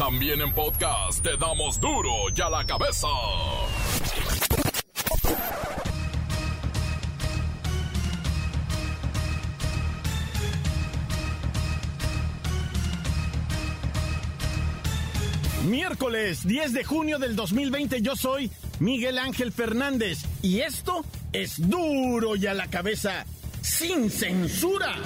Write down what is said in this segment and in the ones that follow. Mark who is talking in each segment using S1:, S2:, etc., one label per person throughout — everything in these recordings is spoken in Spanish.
S1: También en podcast te damos duro y a la cabeza.
S2: Miércoles 10 de junio del 2020 yo soy Miguel Ángel Fernández y esto es duro y a la cabeza sin censura.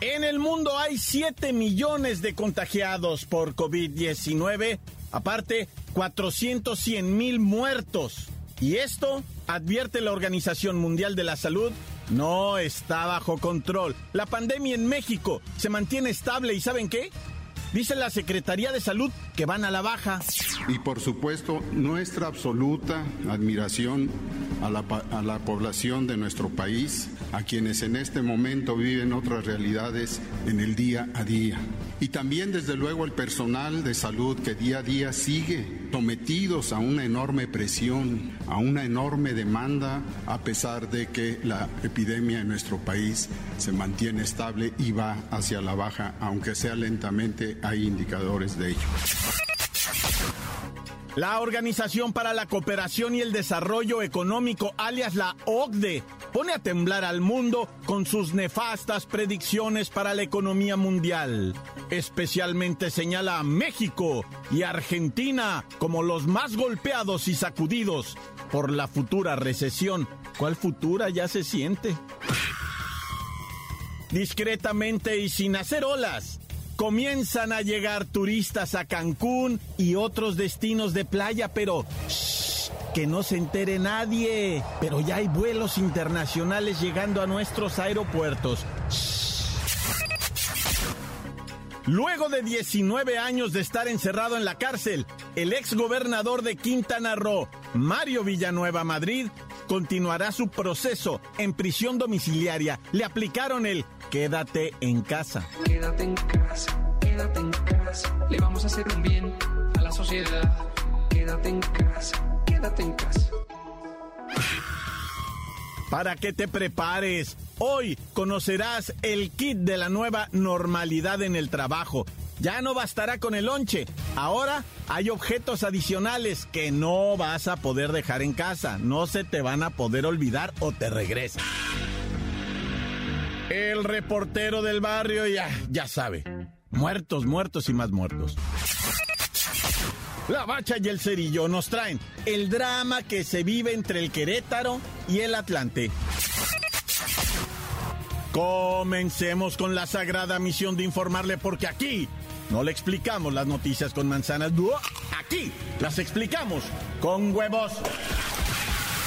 S2: En el mundo hay 7 millones de contagiados por COVID-19, aparte 400 mil muertos. Y esto, advierte la Organización Mundial de la Salud, no está bajo control. La pandemia en México se mantiene estable y ¿saben qué? Dice la Secretaría de Salud que van a la baja.
S3: Y por supuesto, nuestra absoluta admiración a la, a la, población de nuestro país, a quienes en este momento viven otras realidades en el día a día. Y también, desde luego, el personal de salud que día a día sigue sometidos a una enorme presión, a una enorme demanda, a pesar de que la epidemia en nuestro país se mantiene estable y va hacia la baja, aunque sea lentamente, hay indicadores de ello.
S2: La Organización para la Cooperación y el Desarrollo Económico, alias la OCDE, pone a temblar al mundo con sus nefastas predicciones para la economía mundial. Especialmente señala a México y Argentina como los más golpeados y sacudidos por la futura recesión. ¿Cuál futura ya se siente? Discretamente y sin hacer olas comienzan a llegar turistas a Cancún y otros destinos de playa, pero shh, que no se entere nadie. Pero ya hay vuelos internacionales llegando a nuestros aeropuertos. Shh. Luego de 19 años de estar encerrado en la cárcel, el ex gobernador de Quintana Roo, Mario Villanueva Madrid, continuará su proceso en prisión domiciliaria. Le aplicaron el quédate en casa.
S4: Quédate en casa, quédate en casa. Le vamos a hacer un bien a la sociedad. Quédate en casa, quédate en casa.
S2: Para que te prepares. Hoy conocerás el kit de la nueva normalidad en el trabajo. Ya no bastará con el lonche. Ahora hay objetos adicionales que no vas a poder dejar en casa. No se te van a poder olvidar o te regresan. El reportero del barrio ya, ya sabe. Muertos, muertos y más muertos. La Bacha y el Cerillo nos traen el drama que se vive entre el Querétaro y el Atlante. Comencemos con la sagrada misión de informarle porque aquí no le explicamos las noticias con manzanas. Aquí las explicamos con huevos.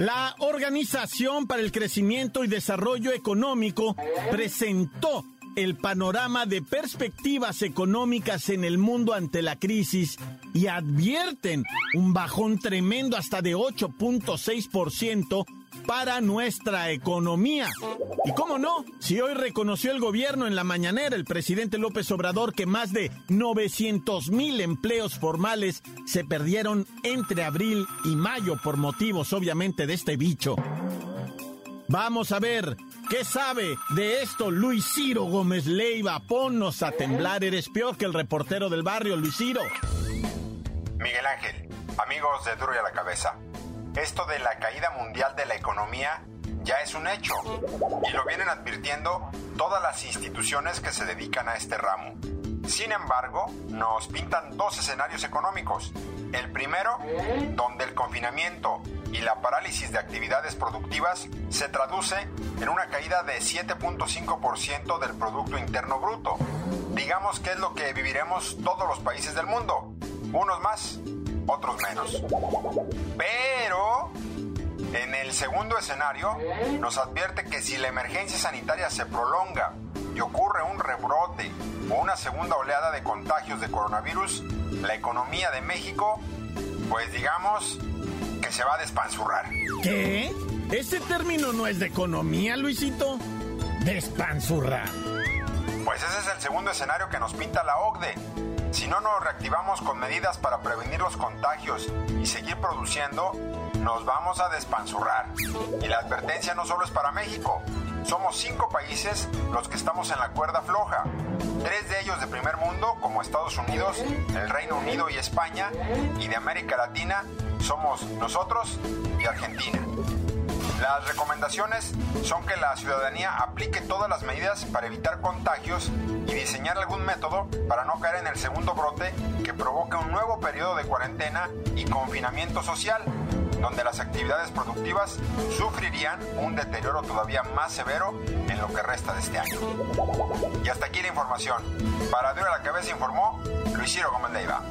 S2: La Organización para el Crecimiento y Desarrollo Económico presentó el panorama de perspectivas económicas en el mundo ante la crisis y advierten un bajón tremendo hasta de 8.6% para nuestra economía. Y cómo no, si hoy reconoció el gobierno en la mañanera el presidente López Obrador que más de 900 mil empleos formales se perdieron entre abril y mayo por motivos obviamente de este bicho. Vamos a ver, ¿qué sabe de esto Luis Ciro Gómez Leiva? Ponnos a temblar, eres peor que el reportero del barrio, Luis Ciro.
S5: Miguel Ángel, amigos de Duro a la Cabeza. Esto de la caída mundial de la economía ya es un hecho y lo vienen advirtiendo todas las instituciones que se dedican a este ramo. Sin embargo, nos pintan dos escenarios económicos. El primero, donde el confinamiento y la parálisis de actividades productivas se traduce en una caída de 7.5% del Producto Interno Bruto. Digamos que es lo que viviremos todos los países del mundo. Unos más, otros menos. Pero en el segundo escenario nos advierte que si la emergencia sanitaria se prolonga y ocurre un rebrote o una segunda oleada de contagios de coronavirus, la economía de México, pues digamos que se va a despanzurrar.
S2: ¿Qué? Ese término no es de economía, Luisito. Despanzurrar.
S5: Pues ese es el segundo escenario que nos pinta la OCDE. Si no nos reactivamos con medidas para prevenir los contagios y seguir produciendo, nos vamos a despanzurrar. Y la advertencia no solo es para México. Somos cinco países los que estamos en la cuerda floja. Tres de ellos de primer mundo, como Estados Unidos, el Reino Unido y España, y de América Latina somos nosotros y Argentina. Las recomendaciones son que la ciudadanía aplique todas las medidas para evitar contagios y diseñar algún método para no caer en el segundo brote que provoque un nuevo periodo de cuarentena y confinamiento social, donde las actividades productivas sufrirían un deterioro todavía más severo en lo que resta de este año. Y hasta aquí la información. Para Dura la Cabeza informó Luis Ciro Gómez Leiva.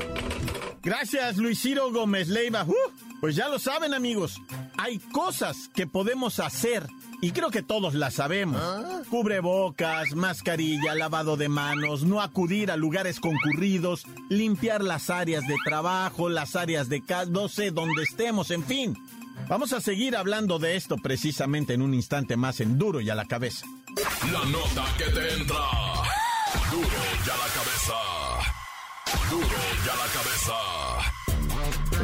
S2: Gracias, Luis Ciro Gómez Leiva. Uh, pues ya lo saben, amigos. Hay cosas que podemos hacer y creo que todos las sabemos. Cubrebocas, mascarilla, lavado de manos, no acudir a lugares concurridos, limpiar las áreas de trabajo, las áreas de casa, no sé dónde estemos, en fin. Vamos a seguir hablando de esto precisamente en un instante más en Duro y a la cabeza.
S1: La nota que te entra. Duro y a la cabeza. Duro y a la cabeza.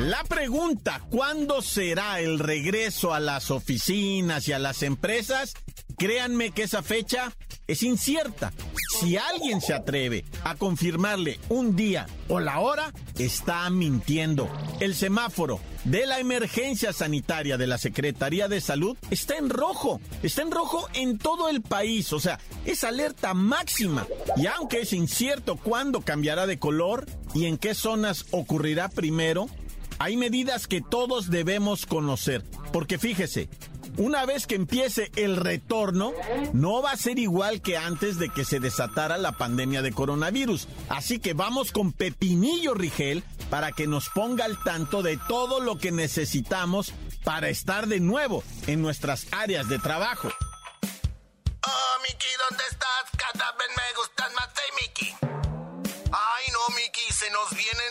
S2: La pregunta, ¿cuándo será el regreso a las oficinas y a las empresas? Créanme que esa fecha es incierta. Si alguien se atreve a confirmarle un día o la hora, está mintiendo. El semáforo de la emergencia sanitaria de la Secretaría de Salud está en rojo. Está en rojo en todo el país. O sea, es alerta máxima. Y aunque es incierto cuándo cambiará de color y en qué zonas ocurrirá primero, hay medidas que todos debemos conocer. Porque fíjese, una vez que empiece el retorno, no va a ser igual que antes de que se desatara la pandemia de coronavirus. Así que vamos con Pepinillo Rigel para que nos ponga al tanto de todo lo que necesitamos para estar de nuevo en nuestras áreas de trabajo.
S6: Oh, Mickey, ¿dónde estás? Cada vez me gustas más, hey, Mickey. Ay, no, Mickey, se nos viene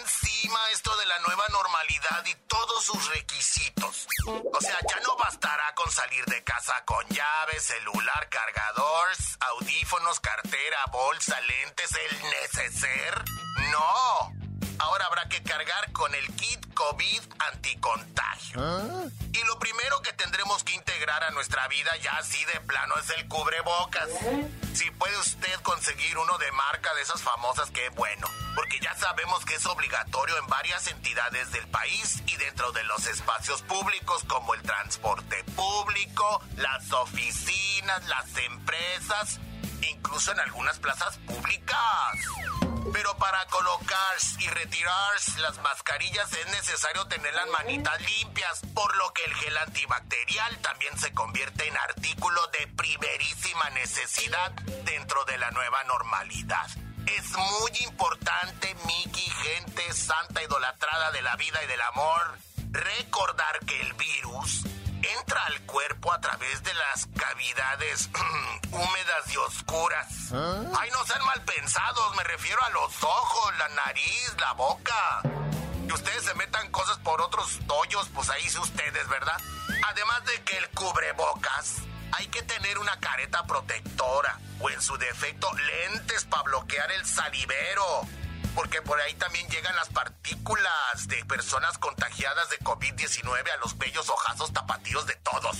S6: encima esto de la nueva normalidad y todos sus requisitos. O sea, ya no bastará con salir de casa con llave, celular, cargadores, audífonos, cartera, bolsa, lentes, el neceser. No. Ahora habrá que cargar con el kit COVID anticontagio. Y lo primero que tendremos que integrar a nuestra vida ya así de plano es el cubrebocas. Si puede usted conseguir uno de marca de esas famosas, qué bueno. Porque ya sabemos que es obligatorio en varias entidades del país y dentro de los espacios públicos como el transporte público, las oficinas, las empresas, incluso en algunas plazas públicas. Pero para colocar y retirar las mascarillas es necesario tener las manitas limpias, por lo que el gel antibacterial también se convierte en artículo de primerísima necesidad dentro de la nueva normalidad. Es muy importante, Miki, gente santa idolatrada de la vida y del amor, recordar que el virus entra al cuerpo a través de las cavidades húmedas y oscuras. Ay, no sean mal pensados, me refiero a los ojos, la nariz, la boca. Que ustedes se metan cosas por otros hoyos, pues ahí sí ustedes, ¿verdad? Además de que el cubrebocas, hay que tener una careta protectora o en su defecto lentes para bloquear el salivero porque por ahí también llegan las partículas de personas contagiadas de COVID-19 a los bellos ojazos tapatíos de todos.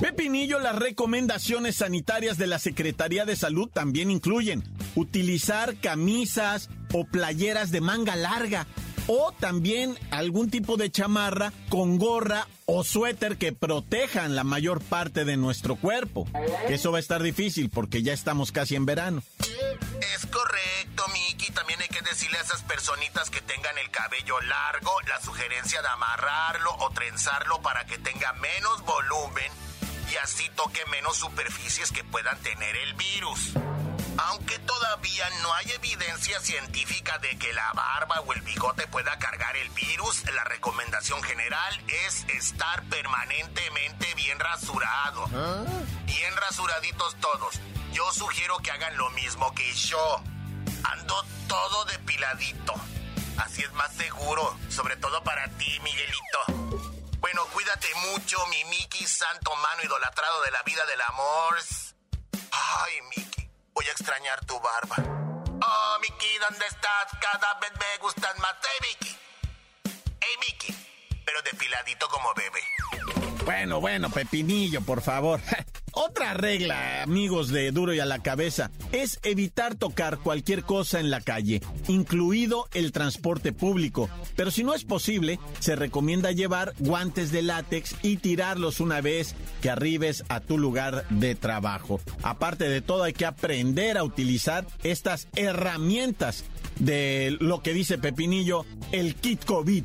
S2: Pepinillo, las recomendaciones sanitarias de la Secretaría de Salud también incluyen utilizar camisas o playeras de manga larga o también algún tipo de chamarra con gorra o suéter que protejan la mayor parte de nuestro cuerpo. Eso va a estar difícil porque ya estamos casi en verano.
S6: Es correcto, Miki. También hay que decirle a esas personitas que tengan el cabello largo la sugerencia de amarrarlo o trenzarlo para que tenga menos volumen y así toque menos superficies que puedan tener el virus. Aunque todavía no hay evidencia científica de que la barba o el bigote pueda cargar el virus, la recomendación general es estar permanentemente bien rasurado. Bien rasuraditos todos. Yo sugiero que hagan lo mismo que yo. Ando todo depiladito. Así es más seguro, sobre todo para ti, Miguelito. Bueno, cuídate mucho, mi Mickey, santo mano idolatrado de la vida del amor. Ay, Mickey, voy a extrañar tu barba. Oh, Mickey, ¿dónde estás? Cada vez me gustan más. Hey, Mickey. Hey, Mickey. Pero depiladito como bebé.
S2: Bueno, bueno, Pepinillo, por favor. Otra regla, amigos de Duro y a la cabeza, es evitar tocar cualquier cosa en la calle, incluido el transporte público. Pero si no es posible, se recomienda llevar guantes de látex y tirarlos una vez que arribes a tu lugar de trabajo. Aparte de todo, hay que aprender a utilizar estas herramientas de lo que dice Pepinillo, el kit COVID.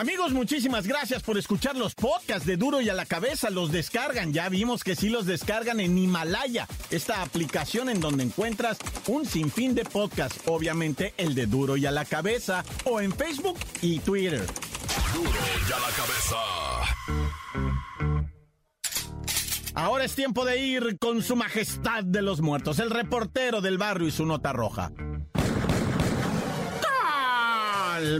S2: Amigos, muchísimas gracias por escuchar los podcasts de Duro y a la cabeza. Los descargan, ya vimos que sí los descargan en Himalaya, esta aplicación en donde encuentras un sinfín de podcasts, obviamente el de Duro y a la cabeza, o en Facebook y Twitter.
S1: Duro y a la cabeza.
S2: Ahora es tiempo de ir con su majestad de los muertos, el reportero del barrio y su nota roja.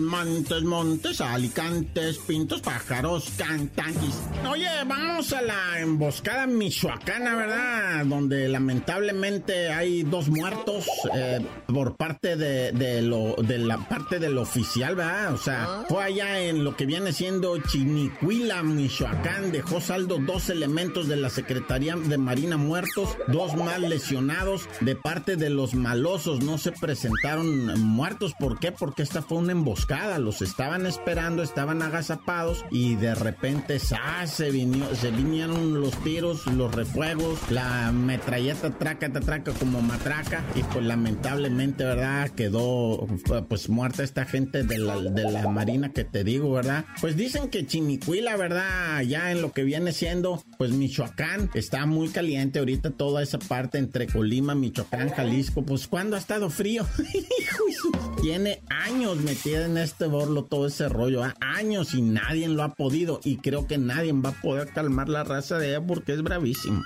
S2: Montes, montes, alicantes, pintos, pájaros, cantanquis. Oye, vamos a la emboscada michoacana, ¿verdad? Donde lamentablemente hay dos muertos eh, por parte de, de, lo, de la parte del oficial, ¿verdad? O sea, fue allá en lo que viene siendo Chinicuila, Michoacán. Dejó saldo dos elementos de la Secretaría de Marina muertos, dos más lesionados de parte de los malosos. No se presentaron muertos. ¿Por qué? Porque esta fue una emboscada los estaban esperando, estaban agazapados y de repente se, se vinieron los tiros, los refuegos, la metralleta traca, traca como matraca y pues lamentablemente, ¿verdad? Quedó pues muerta esta gente de la, de la marina que te digo, ¿verdad? Pues dicen que Chinicuila, ¿verdad? Ya en lo que viene siendo pues Michoacán está muy caliente ahorita toda esa parte entre Colima, Michoacán, Jalisco, pues cuando ha estado frío. Tiene años metida en este borlo todo ese rollo, ¿ah? años y nadie lo ha podido y creo que nadie va a poder calmar la raza de ella porque es bravísimo.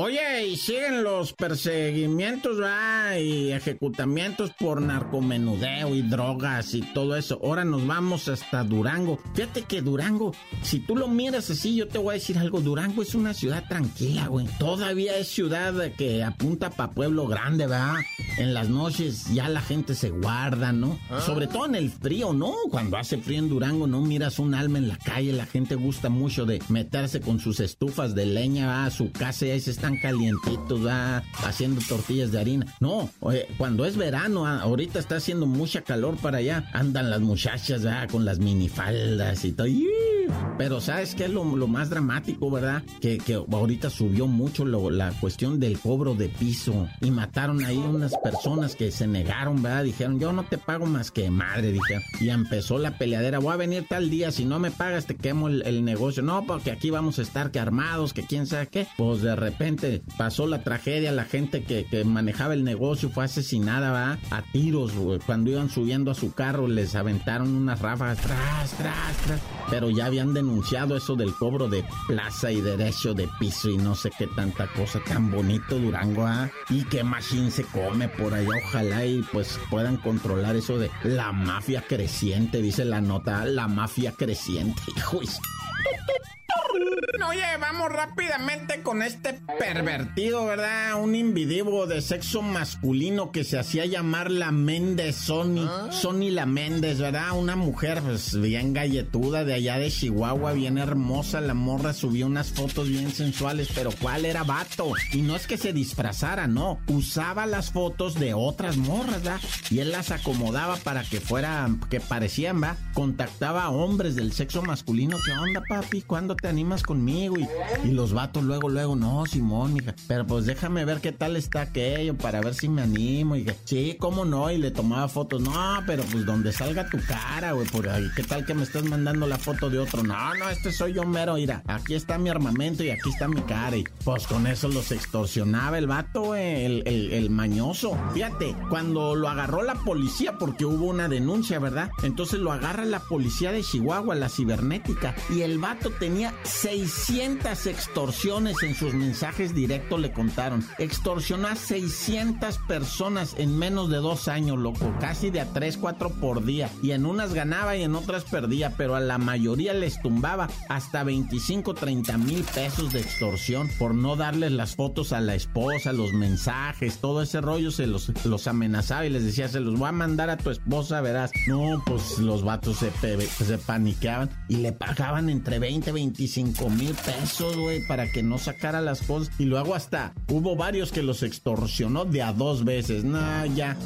S2: Oye, y siguen los perseguimientos ¿verdad? y ejecutamientos por narcomenudeo y drogas y todo eso. Ahora nos vamos hasta Durango. Fíjate que Durango, si tú lo miras así, yo te voy a decir algo. Durango es una ciudad tranquila, güey. Todavía es ciudad que apunta para pueblo grande, ¿verdad? En las noches ya la gente se guarda, ¿no? Sobre todo en el frío, ¿no? Cuando hace frío en Durango, no miras un alma en la calle. La gente gusta mucho de meterse con sus estufas de leña a su casa y ahí se calientitos, ¿verdad? haciendo tortillas de harina. No, cuando es verano, ah, ahorita está haciendo mucha calor para allá, andan las muchachas ¿verdad? con las minifaldas y todo. Pero ¿sabes qué es lo, más dramático, verdad? Que, ahorita subió mucho la cuestión del cobro de piso y mataron ahí unas personas que se negaron, ¿verdad? Dijeron, yo no te pago más que madre, dijeron. Y empezó la peleadera, voy a venir tal día, si no me pagas te quemo el, negocio. No, porque aquí vamos a estar que armados, que quién sabe qué. Pues de repente pasó la tragedia, la gente que, manejaba el negocio fue asesinada, ¿verdad? A tiros, Cuando iban subiendo a su carro les aventaron unas ráfagas, tras, tras, tras. Pero ya habían denunciado eso del cobro de plaza y derecho de piso y no sé qué tanta cosa tan bonito Durango, ¿ah? Y qué machín se come por allá, ojalá y pues puedan controlar eso de la mafia creciente, dice la nota, la mafia creciente, hijo. Oye, vamos rápidamente con este pervertido, ¿verdad? Un individuo de sexo masculino que se hacía llamar la Méndez Sony. ¿Ah? Sony la Méndez, ¿verdad? Una mujer, pues, bien galletuda de allá de Chihuahua, bien hermosa. La morra subió unas fotos bien sensuales, pero ¿cuál era vato? Y no es que se disfrazara, no. Usaba las fotos de otras morras, ¿verdad? Y él las acomodaba para que fueran, que parecían, ¿verdad? Contactaba a hombres del sexo masculino. ¿Qué onda, papi? ¿Cuándo te animas? conmigo? Y, y los vatos luego, luego, no, Simón, mija, pero pues déjame ver qué tal está aquello para ver si me animo. Y dije, sí, cómo no, y le tomaba fotos. No, pero pues donde salga tu cara, güey, por ahí, ¿qué tal que me estás mandando la foto de otro? No, no, este soy yo mero, mira, aquí está mi armamento y aquí está mi cara. Y pues con eso los extorsionaba el vato, güey, el, el, el mañoso. Fíjate, cuando lo agarró la policía, porque hubo una denuncia, ¿verdad? Entonces lo agarra la policía de Chihuahua, la cibernética, y el vato tenía 600 extorsiones en sus mensajes directos, le contaron. Extorsionó a 600 personas en menos de dos años, loco, casi de a 3, 4 por día. Y en unas ganaba y en otras perdía, pero a la mayoría les tumbaba hasta 25, 30 mil pesos de extorsión por no darles las fotos a la esposa, los mensajes, todo ese rollo se los, amenazaba y les decía, se los voy a mandar a tu esposa, verás. No, pues los vatos se, se paniqueaban y le pagaban entre 20 y 25 mil pesos, güey, para que no sacara las cosas. Y luego hasta hubo varios que los extorsionó de a dos veces. No, ya.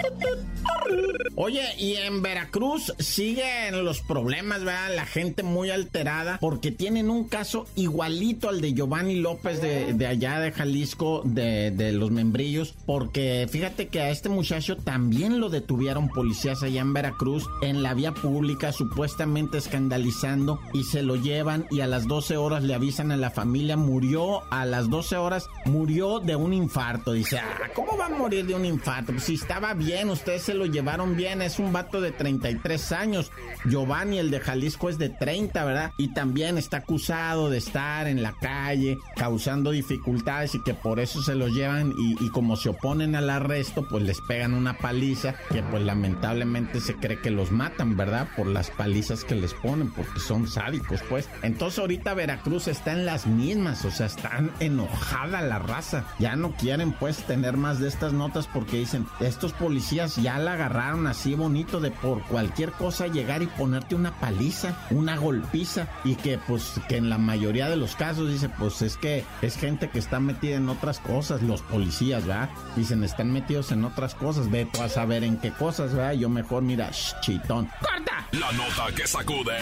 S2: Oye, y en Veracruz siguen los problemas, ¿verdad? La gente muy alterada porque tienen un caso igualito al de Giovanni López de, allá de Jalisco, de, de, los membrillos, porque fíjate que a este muchacho también lo detuvieron policías allá en Veracruz, en la vía pública, supuestamente escandalizando, y se lo llevan y a las 12 horas le avisan a la familia, murió, a las 12 horas murió de un infarto. Dice, ah, ¿cómo va a morir de un infarto? Pues si estaba bien, ustedes se lo llevaron bien, es un vato de 33 años. Giovanni, el de Jalisco, es de 30, ¿verdad? Y también está acusado de estar en la calle causando dificultades y que por eso se lo llevan y, como se oponen al arresto, pues les pegan una paliza que pues lamentablemente se cree que los matan, ¿verdad? Por las palizas que les ponen, porque son sádicos, pues. Entonces ahorita Veracruz está en las mismas, o sea, están enojada la raza. Ya no quieren pues tener más de estas notas porque dicen, estos policías ya la agarraron así bonito de por cualquier cosa llegar y ponerte una paliza, una golpiza y que pues que en la mayoría de los casos dice, pues es que es gente que está metida en otras cosas, los policías, ¿verdad? Dicen, están metidos en otras cosas, ve tú a saber en qué cosas, ¿verdad? Yo mejor, mira, chitón. ¡Corta!
S1: La nota que sacude.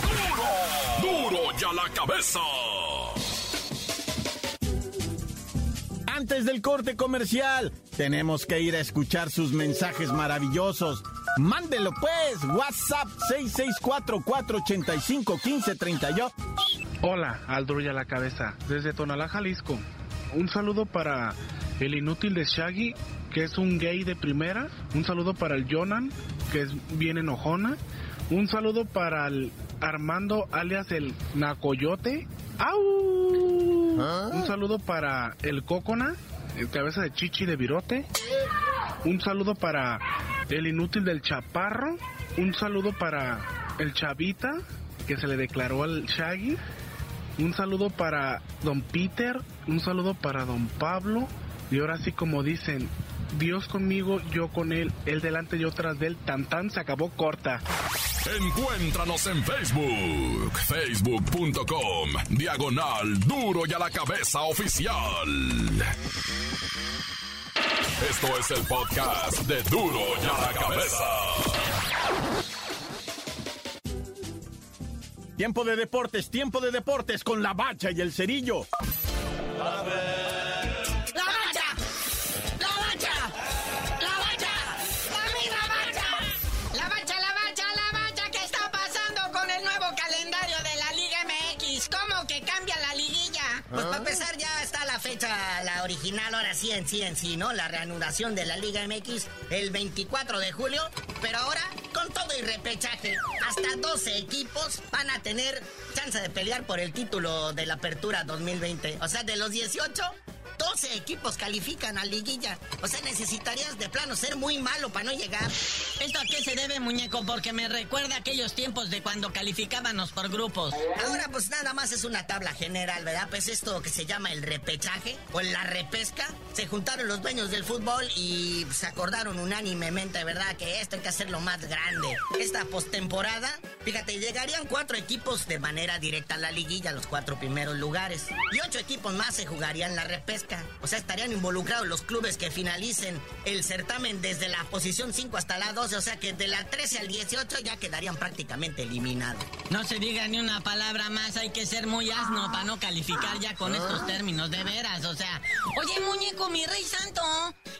S1: ¡Duro! ¡Duro ya la cabeza!
S2: Antes del corte comercial, tenemos que ir a escuchar sus mensajes maravillosos. Mándelo pues, WhatsApp 664-485-1538.
S7: Hola, Aldruya la cabeza, desde Tonalá, Jalisco. Un saludo para el inútil de Shaggy, que es un gay de primera. Un saludo para el Jonan, que es bien enojona. Un saludo para el Armando, alias el Nacoyote. ¡Au! Un saludo para el Cocona, el cabeza de chichi de virote. Un saludo para el inútil del Chaparro. Un saludo para el Chavita, que se le declaró al Shaggy. Un saludo para Don Peter. Un saludo para Don Pablo. Y ahora sí como dicen, Dios conmigo, yo con él, él delante, yo tras de él, tan tan se acabó corta.
S1: Encuéntranos en Facebook, facebook.com, diagonal duro y a la cabeza oficial. Esto es el podcast de duro y a la cabeza.
S2: Tiempo de deportes, tiempo de deportes con la bacha y el cerillo.
S8: Pues original, ahora sí en sí en sí, ¿no? La reanudación de la Liga MX el 24 de julio, pero ahora con todo y repechaje, hasta 12 equipos van a tener chance de pelear por el título de la Apertura 2020. O sea, de los 18, 12 equipos califican a liguilla. O sea, necesitarías de plano ser muy malo para no llegar.
S9: ¿Esto a qué se debe, muñeco? Porque me recuerda aquellos tiempos de cuando calificábamos por grupos.
S8: Ahora pues nada más es una tabla general, ¿verdad? Pues esto que se llama el repechaje o la repesca. Se juntaron los dueños del fútbol y se acordaron unánimemente, ¿verdad? Que esto hay que hacerlo más grande. Esta postemporada, fíjate, llegarían cuatro equipos de manera directa a la liguilla, los cuatro primeros lugares. Y ocho equipos más se jugarían la repesca. O sea, estarían involucrados los clubes que finalicen el certamen desde la posición 5 hasta la 12. O sea que de la 13 al 18 ya quedarían prácticamente eliminados.
S9: No se diga ni una palabra más, hay que ser muy asno para no calificar ya con estos términos, de veras. O sea, oye, muñeco, mi rey santo,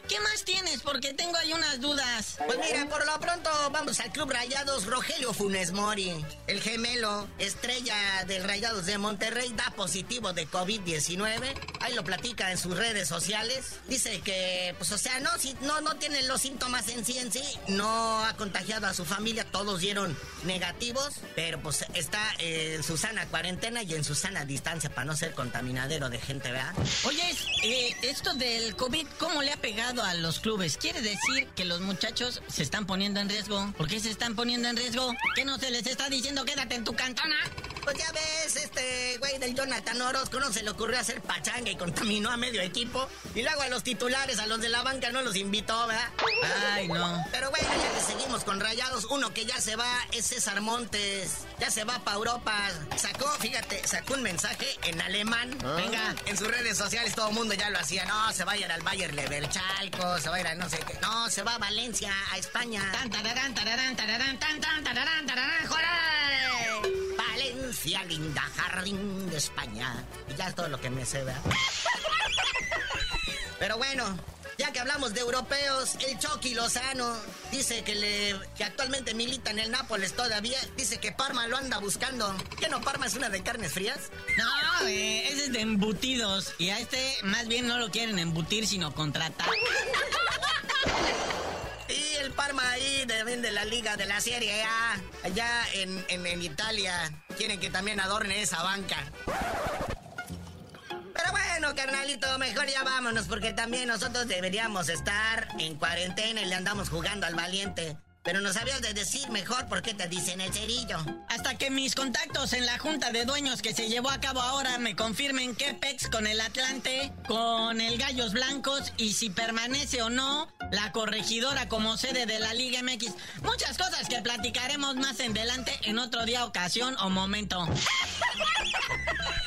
S9: ¿qué más tienes? Porque tengo ahí unas dudas.
S8: Pues mira, por lo pronto vamos al Club Rayados Rogelio Funes Mori. El gemelo, estrella del Rayados de Monterrey, da positivo de COVID-19. Ahí lo platica en sus redes sociales. Dice que, pues, o sea, no, si, no, no tiene los síntomas en sí en sí. No ha contagiado a su familia. Todos dieron negativos. Pero pues está en su sana cuarentena y en su sana distancia para no ser contaminadero de gente, ¿verdad?
S9: Oye, eh, esto del COVID, ¿cómo le ha pegado a los clubes? ¿Quiere decir que los muchachos se están poniendo en riesgo? ¿Por qué se están poniendo en riesgo? ¿Qué no se les está diciendo quédate en tu cantona?
S8: Pues ya ves, este güey del Jonathan Orozco no se le ocurrió hacer pachanga y contaminó a medio equipo. Y luego a los titulares, a los de la banca no los invitó, ¿verdad?
S9: Ay, no.
S8: Pero bueno, ya que seguimos con rayados. Uno que ya se va es César Montes. Ya se va para Europa. Sacó, fíjate, sacó un mensaje en alemán. Venga, en sus redes sociales todo el mundo ya lo hacía. No, se va a ir al Bayer Leverchalco, se va a ir a no sé qué. No, se va a Valencia, a España.
S9: Tan, tararán, tararán, tararán, tan, tan, tararán, tararán, ¡joder!
S8: Valencia, linda jardín de España. Y ya es todo lo que me sé, ¿verdad? Pero bueno, ya que hablamos de europeos, el Chucky Lozano dice que, le, que actualmente milita en el Nápoles todavía. Dice que Parma lo anda buscando. ¿Qué no, Parma es una de carnes frías?
S9: No, eh, ese es de embutidos. Y a este más bien no lo quieren embutir, sino contratar.
S8: Parma ahí también de la liga de la Serie A, allá en, en, en Italia, quieren que también adorne esa banca. Pero bueno, carnalito, mejor ya vámonos porque también nosotros deberíamos estar en cuarentena y le andamos jugando al valiente. Pero nos sabías de decir mejor por qué te dicen el cerillo.
S9: Hasta que mis contactos en la junta de dueños que se llevó a cabo ahora me confirmen qué pex con el Atlante, con el Gallos Blancos y si permanece o no la corregidora como sede de la Liga MX. Muchas cosas que platicaremos más en adelante en otro día, ocasión o momento.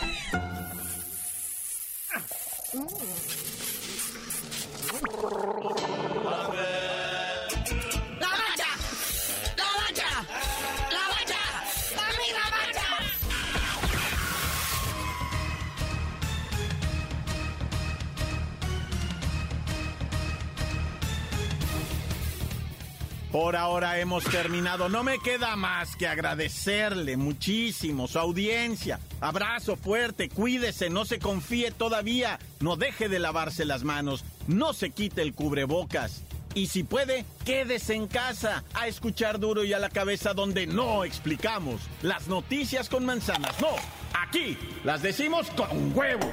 S2: Por ahora hemos terminado. No me queda más que agradecerle muchísimo su audiencia. Abrazo fuerte, cuídese, no se confíe todavía, no deje de lavarse las manos, no se quite el cubrebocas. Y si puede, quédese en casa a escuchar duro y a la cabeza donde no explicamos las noticias con manzanas. No, aquí las decimos con huevo.